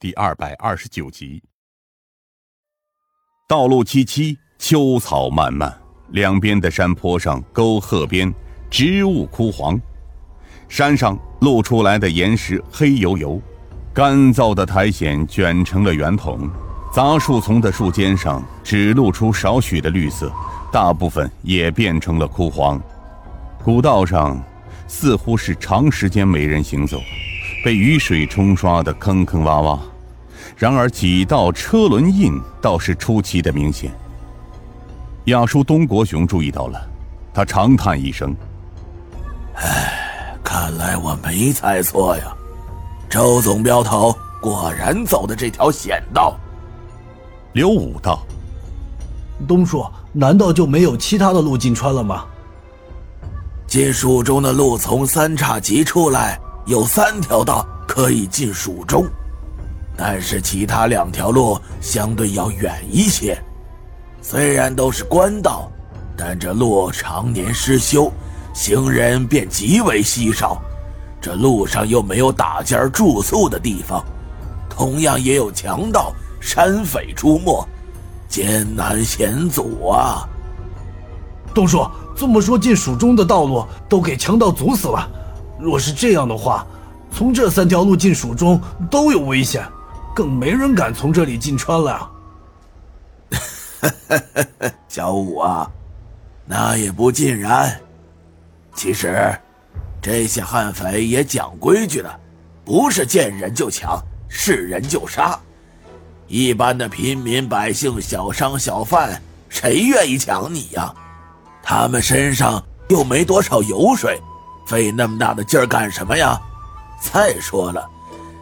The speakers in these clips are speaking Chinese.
第二百二十九集。道路萋萋，秋草漫漫，两边的山坡上沟壑边植物枯黄，山上露出来的岩石黑油油，干燥的苔藓卷成了圆筒，杂树丛的树尖上只露出少许的绿色，大部分也变成了枯黄。古道上似乎是长时间没人行走。被雨水冲刷的坑坑洼洼，然而几道车轮印倒是出奇的明显。亚叔东国雄注意到了，他长叹一声：“唉，看来我没猜错呀，周总镖头果然走的这条险道。”刘武道：“东叔，难道就没有其他的路进川了吗？进蜀中的路从三岔集出来。”有三条道可以进蜀中，但是其他两条路相对要远一些。虽然都是官道，但这路常年失修，行人便极为稀少。这路上又没有打尖住宿的地方，同样也有强盗、山匪出没，艰难险阻啊！东叔，这么说，进蜀中的道路都给强盗阻死了。若是这样的话，从这三条路进蜀中都有危险，更没人敢从这里进川了。小五啊，那也不尽然。其实，这些悍匪也讲规矩的，不是见人就抢，是人就杀。一般的平民百姓、小商小贩，谁愿意抢你呀？他们身上又没多少油水。费那么大的劲儿干什么呀？再说了，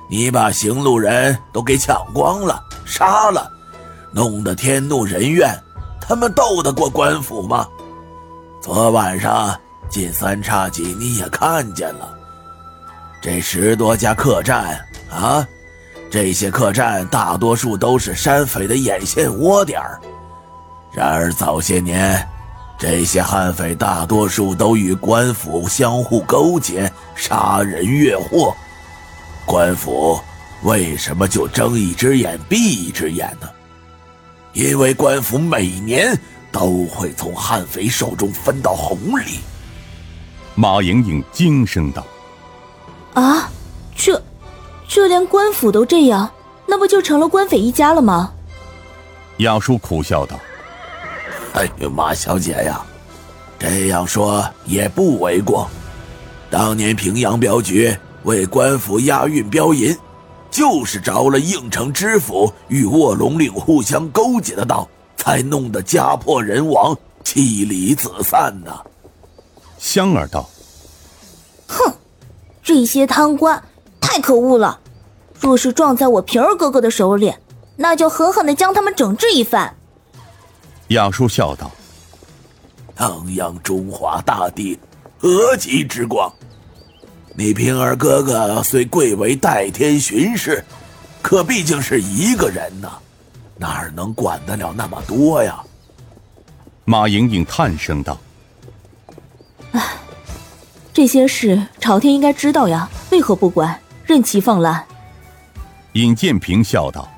你把行路人都给抢光了，杀了，弄得天怒人怨，他们斗得过官府吗？昨晚上进三叉戟你也看见了，这十多家客栈啊，这些客栈大多数都是山匪的眼线窝点儿。然而早些年。这些悍匪大多数都与官府相互勾结，杀人越货。官府为什么就睁一只眼闭一只眼呢？因为官府每年都会从悍匪手中分到红利。马莹莹惊声道：“啊，这，这连官府都这样，那不就成了官匪一家了吗？”亚叔苦笑道。哎呦，马小姐呀，这样说也不为过。当年平阳镖局为官府押运镖银，就是着了应城知府与卧龙岭互相勾结的道，才弄得家破人亡、妻离子散呢。香儿道：“哼，这些贪官太可恶了！若是撞在我平儿哥哥的手里，那就狠狠的将他们整治一番。”亚叔笑道：“泱泱中华大地，何其之广！你平儿哥哥虽贵为代天巡视，可毕竟是一个人呐，哪能管得了那么多呀？”马莹莹叹声道：“唉，这些事朝廷应该知道呀，为何不管，任其放滥？”尹建平笑道：“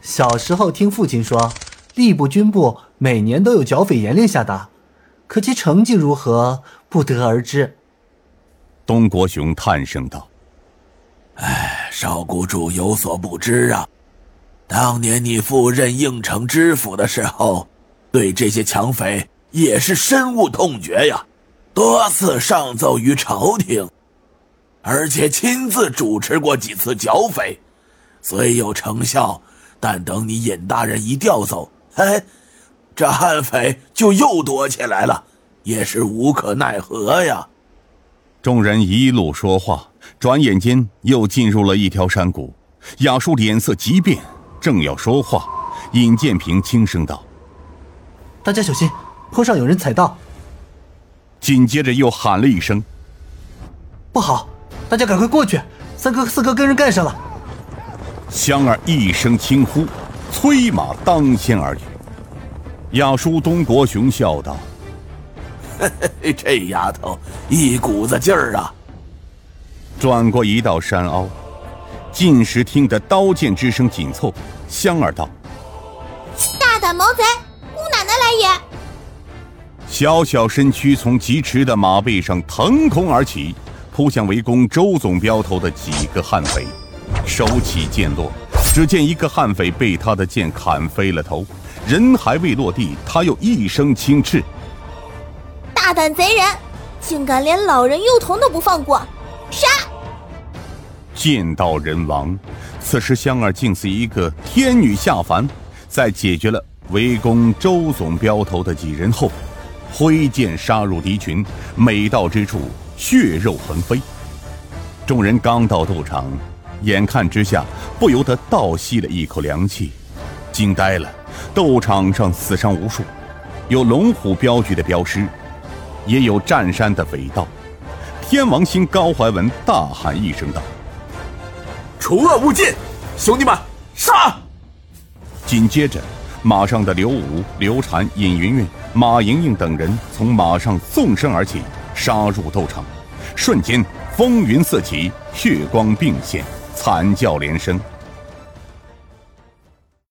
小时候听父亲说。”吏部、军部每年都有剿匪严令下达，可其成绩如何，不得而知。东国雄叹声道：“哎，少谷主有所不知啊，当年你赴任应城知府的时候，对这些强匪也是深恶痛绝呀，多次上奏于朝廷，而且亲自主持过几次剿匪，虽有成效，但等你尹大人一调走。”哎，这悍匪就又躲起来了，也是无可奈何呀。众人一路说话，转眼间又进入了一条山谷。亚叔脸色急变，正要说话，尹建平轻声道：“大家小心，坡上有人踩到。”紧接着又喊了一声：“不好，大家赶快过去！三哥、四哥跟人干上了。”香儿一声轻呼。催马当先而去，亚叔东国雄笑道：“嘿嘿，这丫头一股子劲儿啊！”转过一道山凹，尽时听得刀剑之声紧凑。香儿道：“大胆毛贼，姑奶奶来也！”小小身躯从疾驰的马背上腾空而起，扑向围攻周总镖头的几个悍匪。手起剑落，只见一个悍匪被他的剑砍飞了头，人还未落地，他又一声轻斥：“大胆贼人，竟敢连老人幼童都不放过，杀！”剑到人亡。此时香儿竟似一个天女下凡，在解决了围攻周总镖头的几人后。挥剑杀入敌群，每到之处血肉横飞。众人刚到斗场，眼看之下，不由得倒吸了一口凉气，惊呆了。斗场上死伤无数，有龙虎镖局的镖师，也有占山的匪盗。天王星高怀文大喊一声道：“除恶务尽，兄弟们，杀！”紧接着。马上的刘武、刘禅、尹云云、马莹莹等人从马上纵身而起，杀入斗场。瞬间，风云四起，血光并现，惨叫连声。